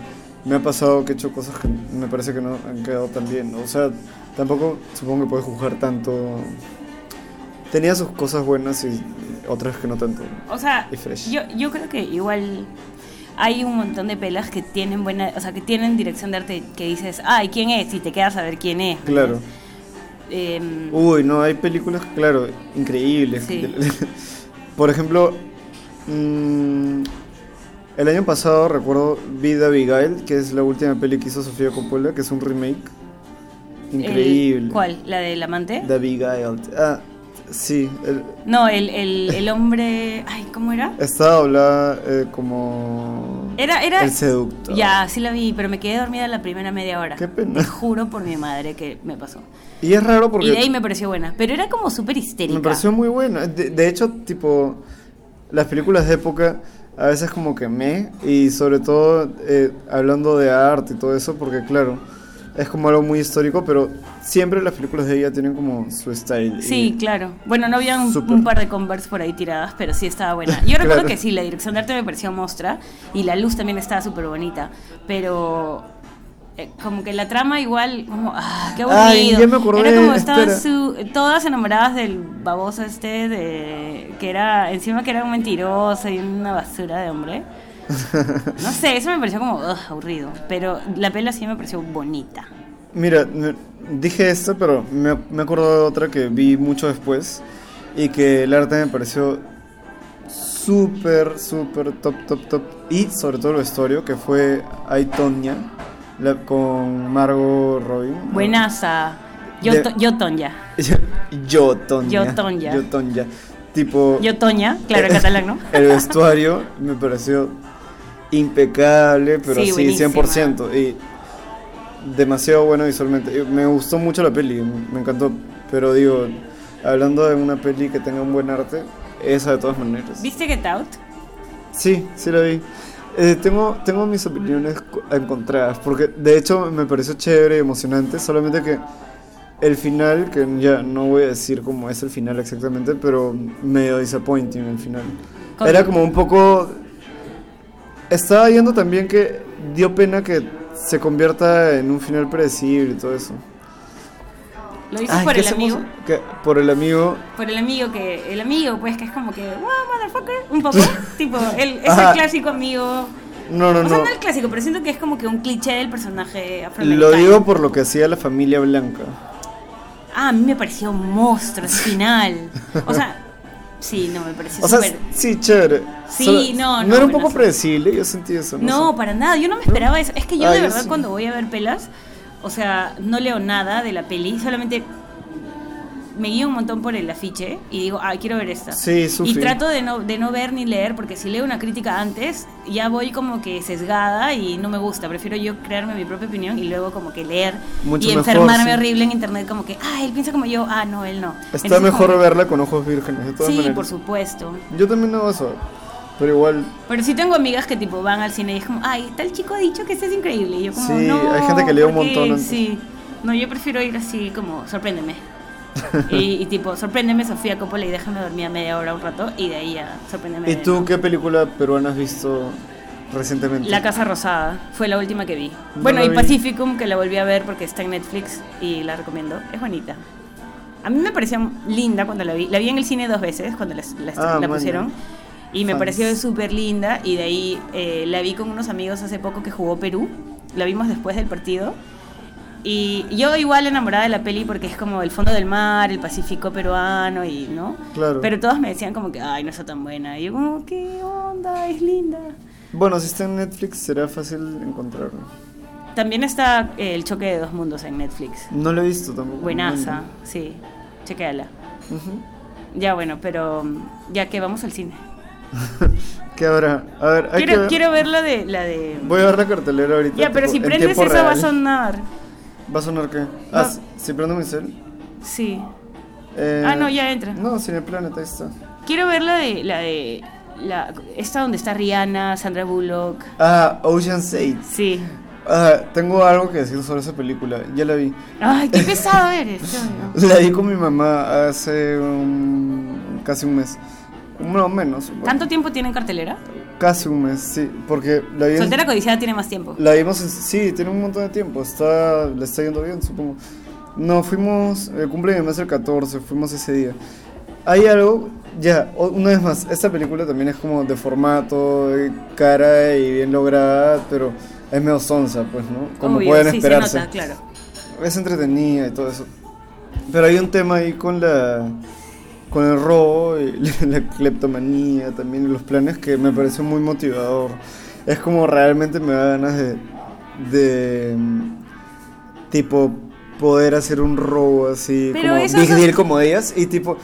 me ha pasado que he hecho cosas que me parece que no han quedado tan bien. O sea, tampoco supongo que puedes juzgar tanto. Tenía sus cosas buenas y otras que no tanto. O sea, yo, yo creo que igual hay un montón de pelas que tienen buena, o sea, que tienen dirección de arte que dices, ay, ¿quién es? Y te quedas a ver quién es. Claro. Em, Uy, no, hay películas, claro, increíbles. Sí. *laughs* Por ejemplo, mm, el año pasado recuerdo vi The Abigail, que es la última peli que hizo Sofía Coppola, que es un remake. Increíble. ¿Cuál? ¿La del amante? The Abigail. Ah, sí. el- No, el, el, el hombre. Ay, ¿cómo era? estaba hablada eh, como. Era, era. El seductor. Ya, sí la vi, pero me quedé dormida la primera media hora. Qué pena. Te juro por mi madre que me pasó. Y es raro porque. Y de ahí me pareció buena. Pero era como súper histérica. Me pareció muy buena. De, de hecho, tipo, las películas de época a veces como que me, y sobre todo eh, hablando de arte y todo eso, porque claro, es como algo muy histórico, pero siempre las películas de ella tienen como su style. Sí, claro. Bueno, no había un, par de Converse por ahí tiradas, pero sí estaba buena. *laughs* Yo recuerdo que sí, la dirección de arte me pareció mostra y la luz también estaba súper bonita, pero eh, como que la trama igual, como, ah, qué aburrido. Ay, ya me acordé, Era como estaban su- todas enamoradas del baboso este, de que era, encima que era un mentiroso y una basura de hombre. *laughs* No sé, eso me pareció como ugh, aburrido, pero la pela sí me pareció bonita. Mira, dije esto, pero me, me acuerdo de otra que vi mucho después y que el arte me pareció súper, súper top, top, top. Y sobre todo el vestuario, que fue Ay, Tonya, la- con Margot Robin. Buenaza. Yo, De- yo *laughs* Tonya. Yo, Tonya. Yo, Tonya. Yo, Tonya. Tipo, Yo Toña, claro, en catalán, ¿no? *laughs* el vestuario me pareció impecable, pero Sí, sí, buenísima. 100%. Y demasiado bueno visualmente. Y Me gustó mucho la peli, me encantó. Pero digo, hablando de una peli que tenga un buen arte, esa de todas maneras. ¿Viste Get Out? Sí, sí la vi. Eh, tengo, tengo mis opiniones co- encontradas, porque de hecho me pareció chévere y emocionante, solamente que el final, que ya no voy a decir cómo es el final exactamente, pero medio disappointing el final. ¿Cómo? Era como un poco... Estaba viendo también que dio pena que se convierta en un final predecible y todo eso. ¿Lo dices Ay, por ¿qué el hacemos? amigo? Por el amigo... Por el amigo que... El amigo, pues, que es como que... Wow, motherfucker. Un poco. *laughs* tipo, el, *laughs* ese Ajá. clásico amigo... No, no, O sea, no. no el clásico, pero siento que es como que un cliché del personaje afroamericano. Lo digo por lo que hacía la familia blanca. Ah, a mí me pareció un monstruo ese final. O sea... Sí, no, me pareció O sea, súper... sí, chévere. Sí, no, ¿No no, era un poco sí. predecible? Yo sentí eso. No, No, sé. para nada, yo no me esperaba eso. Es que yo Ah, de verdad sí. cuando voy a ver pelas, o sea, no leo nada de la peli, solamente me guío un montón por el afiche y digo, ay, quiero ver esta. Sí, y trato de no, de no ver ni leer, porque si leo una crítica antes, ya voy como que sesgada y no me gusta. Prefiero yo crearme mi propia opinión y luego como que leer Mucho y mejor, enfermarme sí. horrible en internet, como que, ah, él piensa como yo, ah, no, él no. Está Entonces, mejor como verla con ojos vírgenes, de todas Sí, maneras. por supuesto. Yo también hago eso. Pero igual, Pero sí tengo amigas que tipo van al cine y es como, ay, tal chico ha dicho que este es increíble. Y yo como, Sí, no, hay gente que lee un ¿por qué?". montón antes. Sí. No, yo prefiero ir así como, sorpréndeme. *laughs* y, y tipo, sorpréndeme Sofía Coppola y déjame dormir a media hora un rato y de ahí ya, sorpréndeme. ¿y tú qué película peruana has visto recientemente? La Casa Rosada fue la última que vi. No bueno, y vi. Pacificum, que la volví a ver porque está en Netflix y la recomiendo. Es bonita. A mí me pareció linda cuando la vi. La vi en el cine dos veces cuando la, la- Ah, la maña. Y me Fans. pareció súper linda. Y de ahí eh, la vi con unos amigos hace poco que jugó Perú. La vimos después del partido. Y yo igual enamorada de la peli porque es como el fondo del mar, el Pacífico peruano y, ¿no? Claro. Pero todos me decían como que, ay, no está tan buena. Y yo como, ¿qué onda? Es linda. Bueno, si está en Netflix será fácil encontrarlo. También está eh, El choque de dos mundos en Netflix. No lo he visto tampoco. Buenaza, sí. Chequéala. Ujú. Ya bueno, pero ya que vamos al cine. *laughs* ¿Qué habrá? A ver, hay que Quiero, ver. quiero ver la de la de Voy a ver la cartelera ahorita. Ya, pero tipo, si en prendes tiempo eso va a real. sonar. ¿Va a sonar qué? Ah, si- si prendo mi cel. Sí. Eh, Ah, no, ya entra. No, Cineplanet, ahí está. Quiero ver la de la de la, esta donde está Rihanna, Sandra Bullock. Ah, Ocean's 8. Sí. Ah, tengo algo que decir sobre esa película. Ya la vi. Ay, qué pesado *laughs* eres. La vi con mi mamá hace un- casi un mes. No menos. bueno, ¿Tanto tiempo tiene en cartelera? Casi un mes, sí. Porque la vi en- Soltera codiciada tiene más tiempo. La vimos, en- sí, tiene un montón de tiempo. Está, le está yendo bien, supongo. No, fuimos, el cumple de mi mamá es el 14, fuimos ese día. Hay algo, ya, una vez más, esta película también es como de formato, de cara y bien lograda, pero es medio sonsa, pues, ¿no? Como Obvio, pueden sí, esperarse. se nota, claro. Es entretenida y todo eso. Pero hay un tema ahí con la con el robo y *laughs* la, cleptomanía también y los planes que me pareció muy motivador. Es como realmente me da ganas de de tipo poder hacer un robo así Pero como big deal como ellas y tipo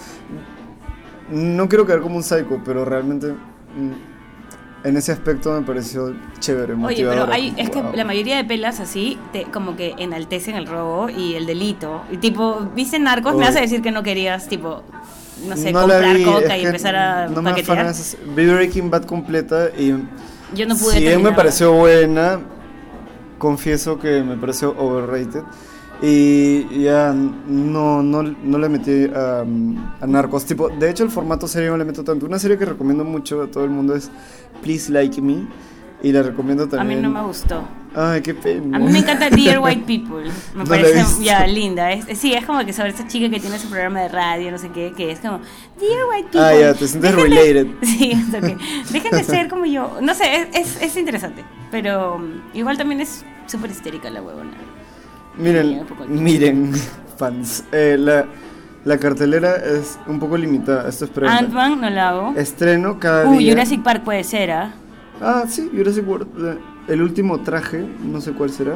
no quiero quedar como un psycho, pero realmente mm, en ese aspecto me pareció chévere, Oye, pero hay, es que la mayoría de pelas así, te, como que enaltecen el robo y el delito. Y tipo, viste narcos, me Uy. vas a decir que no querías, tipo, no sé, No comprar vi, coca y empezar a no paquetear. esas- Vi Breaking Bad completa y Yo no pude si bien me pareció buena, confieso que me pareció overrated y ya no, no, no le metí a, a Narcos. Tipo, de hecho el formato serie no le meto tanto. Una serie que recomiendo mucho a todo el mundo es Please Like Me y la recomiendo A mí también. no me gustó. Ay, qué pena. A mí me encanta Dear White *laughs* People. Me No parece ya linda. Es, sí, es como que sobre esa chica que tiene su programa de radio, no sé qué, que es como Dear White People. Ah, ya, te sientes de- related. *laughs* Sí, es ok. Dejen de ser como yo. No sé, es, es, es interesante. Pero um, igual también es súper histérica la huevona. Miren, miren, *laughs* fans. eh, la, la cartelera es un poco limitada. Esto es. Ant-Man no la hago. Estreno cada Uy, día. Jurassic Park puede ser, ¿ah? Ah, sí, Jurassic World. El último traje, no sé cuál será.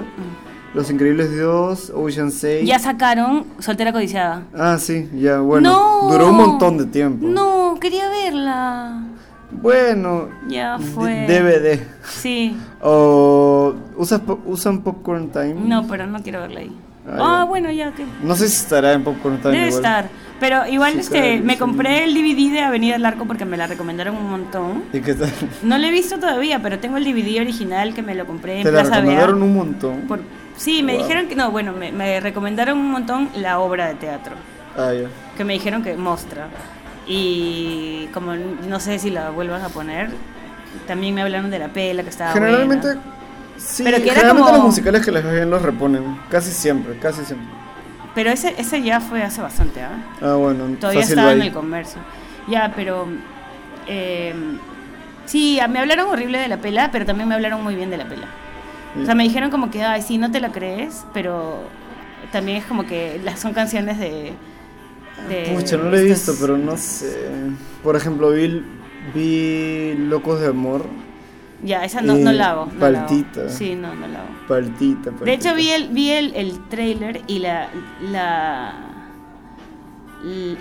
Los Increíbles 2, Ocean 6. Ya sacaron Soltera Codiciada. Ah, sí, ya, bueno. no. Duró un montón de tiempo. No, quería verla. Bueno. Ya fue. DVD. Sí. O. ¿usas po- ¿Usan Popcorn Time? No, pero no quiero verla ahí. Ah, Ah, bueno, ya que. No sé si estará en Popcorn Time. Debe igual. estar. Pero igual Sí, este, claro, me sí. compré el DVD de Avenida del Arco porque me la recomendaron un montón. ¿Y qué tal? No lo he visto todavía, pero tengo el DVD original que me lo compré en Te la Plaza Bea. recomendaron un montón. Por- sí, me Wow. dijeron que no, bueno, me, me recomendaron un montón la obra de teatro, Ah, ya. que me dijeron que mostra. Y como no sé si la vuelvan a poner, también me hablaron de la pela que estaba Generalmente. buena. Sí, Pero que era como- los musicales que les va bien los reponen. Casi siempre, casi siempre. Pero ese, ese ya fue hace bastante, ¿ah? Ah, bueno. Todavía estaba en el comercio. Ya, pero. eh, sí, me hablaron horrible de la pela, pero también me hablaron muy bien de la pela. O sea, me dijeron como que, ay, sí, no te la crees, pero también es como que las son canciones de. de Pucha, no lo he visto, pero no sé. Por ejemplo, vi, vi Locos de Amor. Ya, esa no, no Eh, la hago. no la hago. Paltita. Sí, no, no la hago. Paltita, paltita. De hecho, vi el, vi el, el trailer y la. la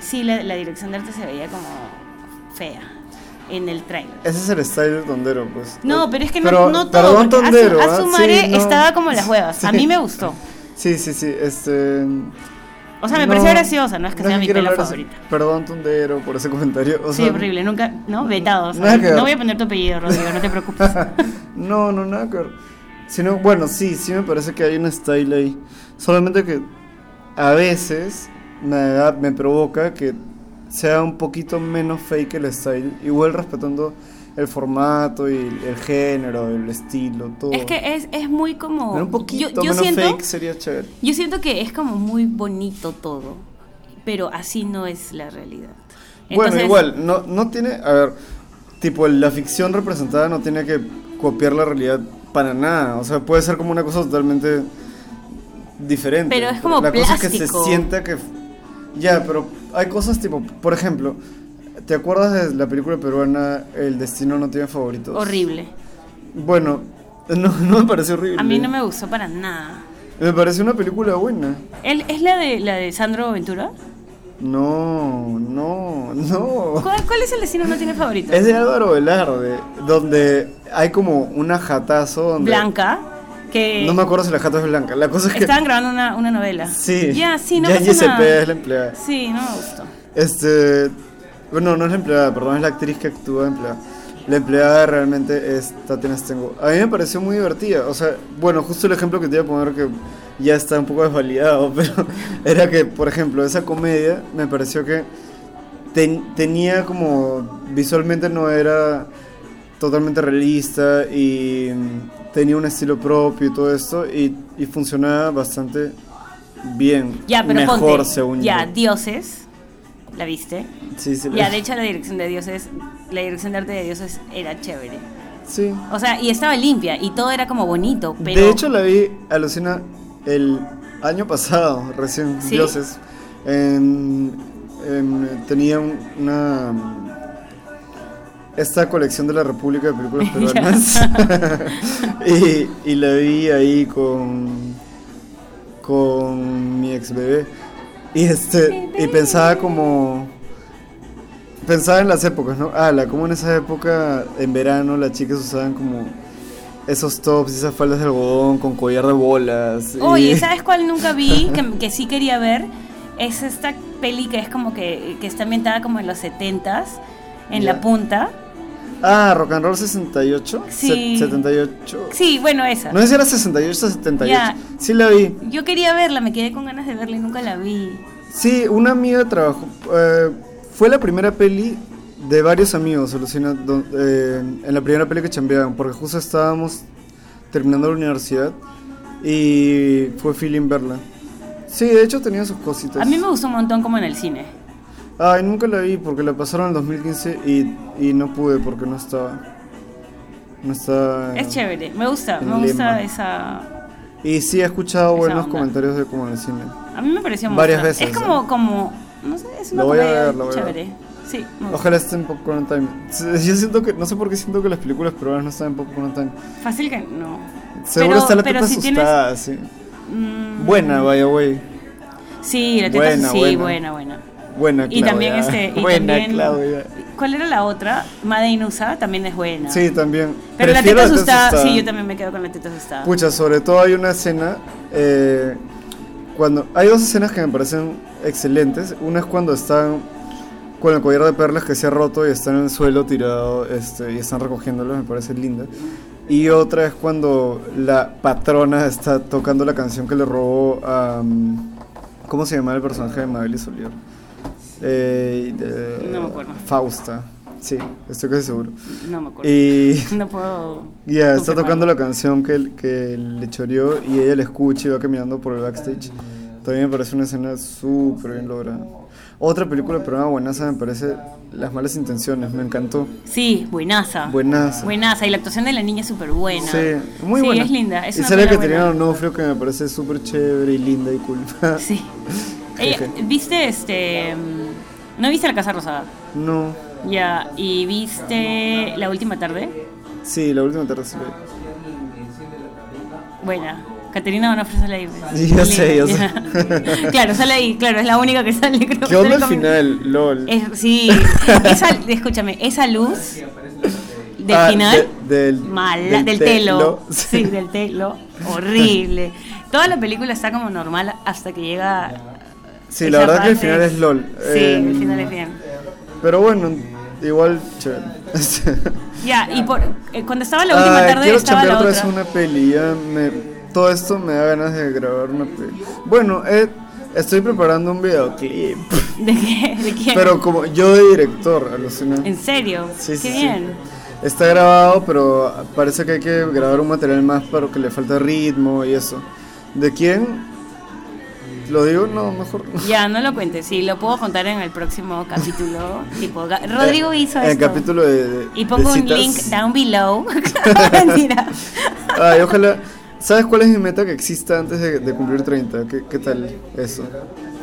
sí, la, la dirección de arte se veía como fea en el trailer. Ese es el style de Tondero, pues. No, pero es que no, Pero- no todo. Perdón, Tondero. Azu- ¿ah? Azumare Sí, no. estaba como las huevas. A mí me gustó. *laughs* Sí, sí, sí. Este. O sea, me no- pareció graciosa, no es que no sea mi así. favorita. Perdón, Tondero, por ese comentario. O Sí, horrible, nunca, ¿no? Vetado. o sea, no voy a poner tu apellido, Rodrigo, no te preocupes. *laughs* no, no, nada que ver. Sino, bueno, sí, sí me parece que hay un style ahí. Solamente que a veces me, me provoca que sea un poquito menos fake el style. Igual respetando el formato y el género, el estilo, todo. Es que es, es muy como... Pero un poquito yo, yo menos siento, fake sería chévere. Yo siento que es como muy bonito todo, pero así no es la realidad. Bueno, igual, no, no tiene, a ver, tipo, la ficción representada no tiene que copiar la realidad para nada. O sea, puede ser como una cosa totalmente diferente. Pero es como La cosa es que se plástico. sienta que... Ya, pero hay cosas tipo, por ejemplo, ¿te acuerdas de la película peruana El destino no tiene favoritos? Horrible. Bueno, no, no me pareció horrible. A mí no me gustó para nada. Me pareció una película buena. ¿El- ¿Es la de, la de Sandro Ventura? No, no, no. ¿Cuál, cuál es el destino no tiene favorito? Es de Álvaro Velarde, donde hay como una jatazo donde... Blanca, que No me acuerdo si la jata es blanca. La cosa es que... estaban grabando una, una novela. Sí. Ya, sí, no ya pasa Giuseppe nada. es la empleada. Sí, no me gustó. Este... Bueno, no es la empleada, perdón, es la actriz que actúa de empleada. la empleada realmente es Tatiana Stengo. A mí me pareció muy divertida. O sea, bueno, justo el ejemplo que te iba a poner que ya está un poco desvalidado, *laughs* pero era que, por ejemplo, esa comedia me pareció que ten- tenía como. visualmente no era totalmente realista y mm, tenía un estilo propio y todo esto y, y funcionaba bastante bien. Ya, pero Mejor, ponte. según ya, yo. Dioses. ¿La viste? Sí, sí, Ya, de hecho, la dirección de Dioses, la dirección de arte de Dioses era chévere. sí. O sea, y estaba limpia y todo era como bonito, pero. De hecho, la vi, alucina, el año pasado, recién, ¿Sí? Dioses. En- en- tenía un- una. Esta colección de la República de Películas. *laughs* Peruanas. *laughs* *laughs* y, y la vi ahí con. con mi ex bebé. Y este. Y pensaba como. Pensaba en las épocas, ¿no? Ah, la, como en esa época, en verano, las chicas usaban como esos tops y esas faldas de algodón con collar de bolas. y- Oye, *laughs* ¿sabes cuál nunca vi? Que, que sí quería ver. Es esta peli que es como que, que está ambientada como en los 70s, en la punta. Ah, Rock and Roll 68. Sí. Se- 78. Sí, bueno, esa. No sé si era 68 o 78. Ya. Sí la vi. Yo quería verla, me quedé con ganas de verla y nunca la vi. Sí, una amiga trabajó. eh, fue la primera peli de varios amigos, alucina, eh, en la primera peli que chambeaban, porque justo estábamos terminando la universidad y fue feeling verla. Sí, de hecho tenía sus cositas. A mí me gustó un montón como en el cine. Ay, nunca la vi porque la pasaron en 2015 y, y no pude porque no estaba. No estaba. Es chévere, me gusta, me gusta Lima. esa... Y sí he escuchado buenos onda. comentarios de como en el cine. A mí me pareció Varias monstruo. veces, Es como, ¿eh? como, no sé, es una Lo voy a ver, lo voy a ver. chévere. Sí. Ojalá esté en Popcorn Time. *laughs* Yo siento que, no sé por qué siento que las películas peruanas no están en Popcorn Time. Fácil que no. Seguro Pero- está la tipa si tienes- asustada, sí. Mm, Buena, vaya, güey. Sí, la teta Buena, sí, buena. buena, buena. Buena, Y Claudia. también este. Y Buena, también, Claudia. ¿Cuál era la otra? Made in USA también es buena. Sí, también. Pero la Prefiero teta asustada, sí, yo también me quedo con la teta asustada. Pucha, sobre todo hay una escena. eh, cuando Hay dos escenas que me parecen excelentes. Una es cuando están con el collar de perlas que se ha roto y están en el suelo tirado este, y están recogiéndolo, me parece linda. Y otra es cuando la patrona está tocando la canción que le robó a. mm, ¿Cómo se llama el personaje de Mabel y Solier? Eh, No me acuerdo. Fausta. Sí, estoy casi seguro. No me acuerdo. Y. *laughs* No puedo. Ya, está confirmar. tocando la canción que, que le choreó y ella le escucha y va caminando por el backstage. También me parece una escena súper bien lograda. Otra película peruana buenaza me parece Las malas intenciones, me encantó. Sí, buenaza. Buenaza. Buenaza. Y la actuación de la niña es súper buena. Sí, muy Sí, buena. es linda. Es y una sale Caterina buena. Donofrio que me parece súper chévere y linda y cool. Sí. Ella- *laughs* Jeje. ¿Viste este. ¿No viste La Casa Rosada? no, Ya. ¿Y viste La Última Tarde? sí, la última tarde sí la vi. Buena. Caterina Donofrio sale ahí. pues. Sí, yo sé, yo sé. Claro, sale ahí, claro, es la única que sale. Creo, ¿Qué onda sale al final? LOL. Es- sí, esa, escúchame, esa luz del Ah, final, de- del- mala, del, telo, *laughs* sí, del telo, horrible. Toda la película está como normal hasta que llega. Sí, la verdad que el final es LOL. Sí, Eh, el final es bien. Pero bueno, igual chévere. *laughs* Ya, y por, eh, cuando estaba la última Ah, tarde quiero estaba la otra vez otra. una peli. Ya me, todo esto me da ganas de grabar una peli. Bueno, eh, estoy preparando un videoclip. *laughs* ¿De qué? ¿De quién? Pero como yo de director, alucina. ¿En serio? Sí, Qué sí, sí. bien. Está grabado, pero parece que hay que grabar un material más para que le falta ritmo y eso. ¿De quién? ¿Lo digo? No, mejor no. Ya, no lo cuentes, sí, lo puedo contar en el próximo capítulo. *laughs* tipo, Rodrigo hizo En el capítulo de, de- Y pongo de un link down below. *laughs* *laughs* Mentira. Ay, ojalá. ¿Sabes cuál es mi meta que exista antes de, de cumplir 30? ¿Qué, qué tal eso?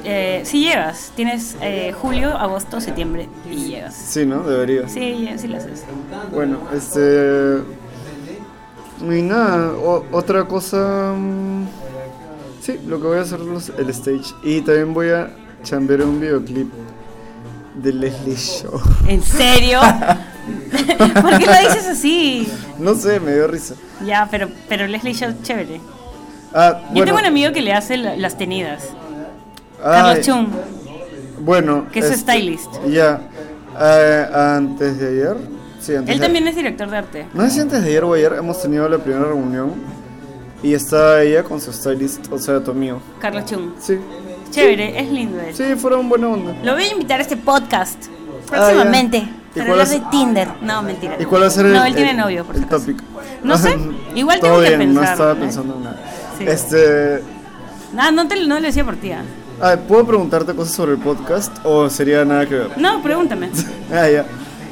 Eh, si llegas, tienes eh, julio, agosto, septiembre y llegas. Sí, ¿no? Debería. Sí, sí lo haces. Bueno, este. Y nada, o- otra cosa. Sí, lo que voy a hacer es el stage. Y también voy a chambear un videoclip de Leslie Show. ¿En serio? *laughs* ¿Por qué lo dices así? No sé, me dio risa. Ya, pero, pero Leslie Show, chévere. Ah, Yo bueno, tengo un amigo que le hace la- las tenidas. ay, Carlos Chum. Bueno, que es este, stylist. Ya, eh, antes de ayer Sí, antes Él de- también es director de arte. No sé si antes de ayer o ayer hemos tenido la primera reunión y está ella con su stylist, o sea, tu amigo. Carlos Chung. Sí. Chévere, es lindo él. Sí, fueron buena onda. Lo voy a invitar a este podcast Ah, próximamente. ya. ¿Y hablar es- de Tinder. No, mentira. ¿Y cuál va a ser el No, él tiene el- novio, por el topic? No sé, igual tengo que bien, no estaba pensando en nada. Sí. Este, Nada, no, te, no lo decía por ti. ah. ah, ¿puedo preguntarte cosas sobre el podcast o sería nada que ver? No, pregúntame. *laughs* Ah, ya.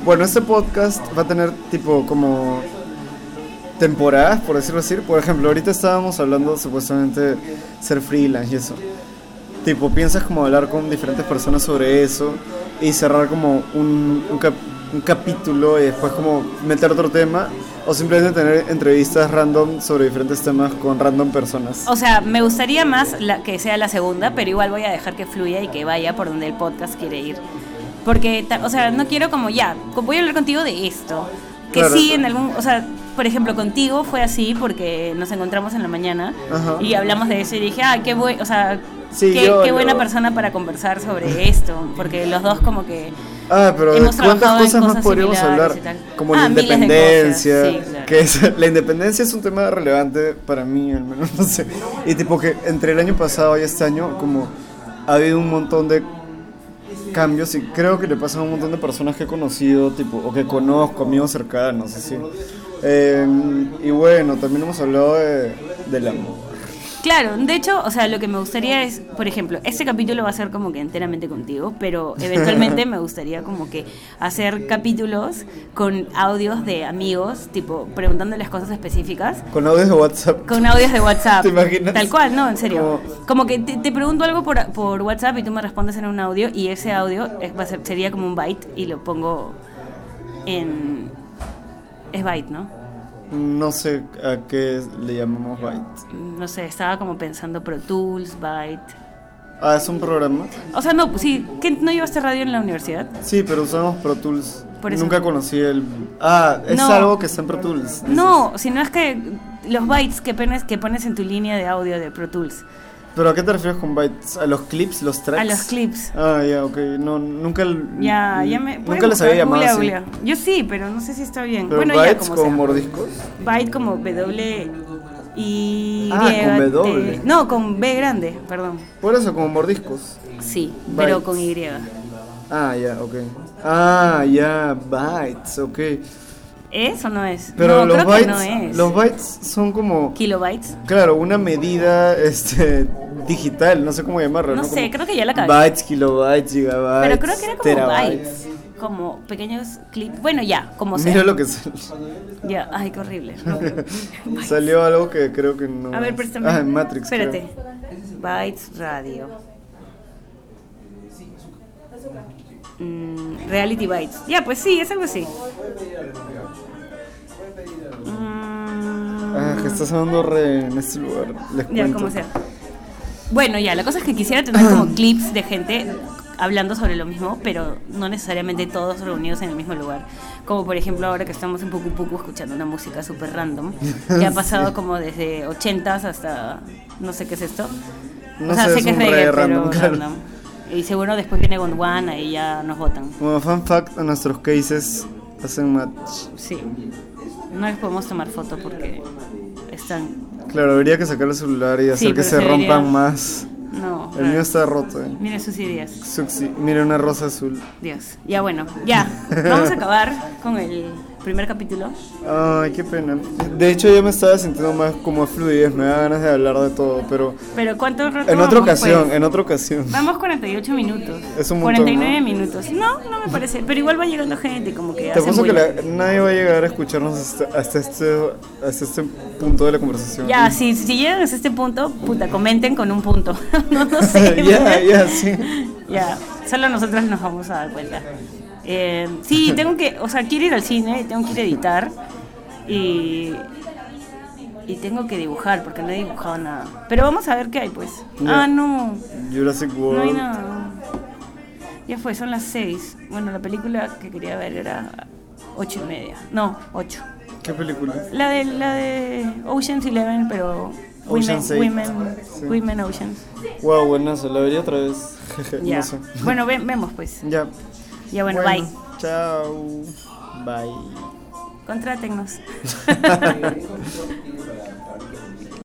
Bueno, este podcast va a tener tipo como temporadas, por decirlo así. Por ejemplo, ahorita estábamos hablando supuestamente ser freelance y eso. Tipo, piensas como hablar con diferentes personas sobre eso y cerrar como un, un, cap- un capítulo y después como meter otro tema o simplemente tener entrevistas random sobre diferentes temas con random personas. O sea, me gustaría más la, que sea la segunda, pero igual voy a dejar que fluya y que vaya por donde el podcast quiere ir. Porque, o sea, no quiero como ya, voy a hablar contigo de esto. Que Claro. sí, en algún, o sea, por ejemplo, contigo fue así porque nos encontramos en la mañana Ajá. y hablamos de eso y dije, ah, qué buen, o sea, Sí, qué, yo- qué yo- buena persona para conversar sobre esto, porque los dos como que Ah, pero ¿de Hemos cuántas cosas más podríamos hablar? Como Ah, la de independencia, cosas, sí, claro. que es, la independencia es un tema relevante para mí, al menos, *laughs* no sé. Y tipo que entre el año pasado y este año, como ha habido un montón de cambios y creo que le pasan a un montón de personas que he conocido, tipo, o que conozco, amigos cercanos, así. Eh, y bueno, también hemos hablado de, del amor. Claro, de hecho, o sea, lo que me gustaría es, por ejemplo, este capítulo va a ser como que enteramente contigo, pero *laughs* eventualmente me gustaría como que hacer capítulos con audios de amigos, tipo preguntándoles cosas específicas. Con audios de WhatsApp. Con audios de WhatsApp. *laughs* ¿Te imaginas? Tal cual, no, en serio. Como- Como que te, te pregunto algo por, por WhatsApp y tú me respondes en un audio y ese audio es- va a ser- sería como un byte y lo pongo en... Es byte, ¿no? No sé a qué le llamamos Byte. No sé, estaba como pensando Pro Tools, byte. Ah, es un programa. O sea, no, pues sí, ¿qué, ¿no llevaste radio en la universidad? Sí, pero usamos Pro Tools. Por eso. Nunca conocí el. Ah, es No. algo que está en Pro Tools. No, sino es que los bytes que pones, que pones en tu línea de audio de Pro Tools, ¿Pero a qué te refieres con bytes? ¿A los clips, los tracks? a los clips. Ah, ya, ok. No, nunca. Ya, ya me. Nunca les había llamado así. Yo sí, pero no sé si está bien. Pero bueno, ya bytes como como sea. mordiscos. Byte como W y Ah, con W. T- No, con B grande, perdón. Por eso, como mordiscos. Sí, pero Bytes. con Y. Ah, ya, ok. Ah, ya, bytes, ok. ¿Es o no es? Pero no, los creo bytes. que no es. Los bytes son como. Kilobytes. Claro, una medida este, digital, no sé cómo llamarlo. No ¿no? sé, Como creo que ya la cagué. Bytes, kilobytes, gigabytes. Pero creo que era como terabytes. bytes. Como pequeños clips. Bueno, ya, como sea. Mira lo que salió. Ya, ay, qué horrible. *laughs* Salió algo que creo que no. A ver, préstame. Ah, en Matrix. creo. Espérate. Bytes Radio. Mm, reality Bytes. Ya, pues sí, es algo así. Ah, que estás hablando re en este lugar. Les ya, como sea. Bueno, ya, la cosa es que quisiera tener como *clears throat* clips de gente hablando sobre lo mismo, pero no necesariamente todos reunidos en el mismo lugar. Como por ejemplo ahora que estamos en Pucu Pucu escuchando una música súper random, que ha *laughs* pasado como desde 80s hasta no sé qué es esto. No o sea, sé, sé es que es reggae, random, pero claro. random. Y seguro después viene Gondwana y ya nos votan. Como fun fact, nuestros cases hacen match. Sí. No les podemos tomar foto porque están... Claro, habría que sacar el celular y hacer Sí, que se debería- rompan más. No. El mío está roto, eh. Miren sus ideas. Suxi, mira una rosa azul. Dios. Ya bueno, ya. *laughs* Vamos a acabar con el primer capítulo. Ay, qué pena. De hecho, yo me estaba sintiendo más como fluidez, me da ganas de hablar de todo, pero Pero ¿cuánto rato en otra ocasión, pues? en otra ocasión. Vamos 48 minutos. Es un montón, 49 ¿no? minutos. No, no me parece. Pero igual va llegando gente como que Te apuesto que la- nadie va a llegar a escucharnos hasta, hasta este, hasta este punto de la conversación. Ya, si, si llegan hasta este punto, puta, comenten con un punto. *laughs* no, no *laughs* sé. ya, ya, sí. Ya, solo nosotros nos vamos a dar cuenta. Eh, sí, tengo que, o sea, quiero ir al cine, tengo que ir a editar y, y tengo que dibujar porque no he dibujado nada. Pero vamos a ver qué hay, pues. Ah, no, Jurassic World. no hay nada. Ya fue, son las seis. Bueno, la película que quería ver era ocho y media. No, ocho. ¿Qué película? La de, la de Ocean's Eleven, pero Ocean's Women, women, Sí. women Oceans. Wow, buenazo, la vería otra vez. *laughs* No sé. Bueno, ve- vemos pues. Ya. Ya bueno, bye. Chao. Bye. Contrátennos. *laughs*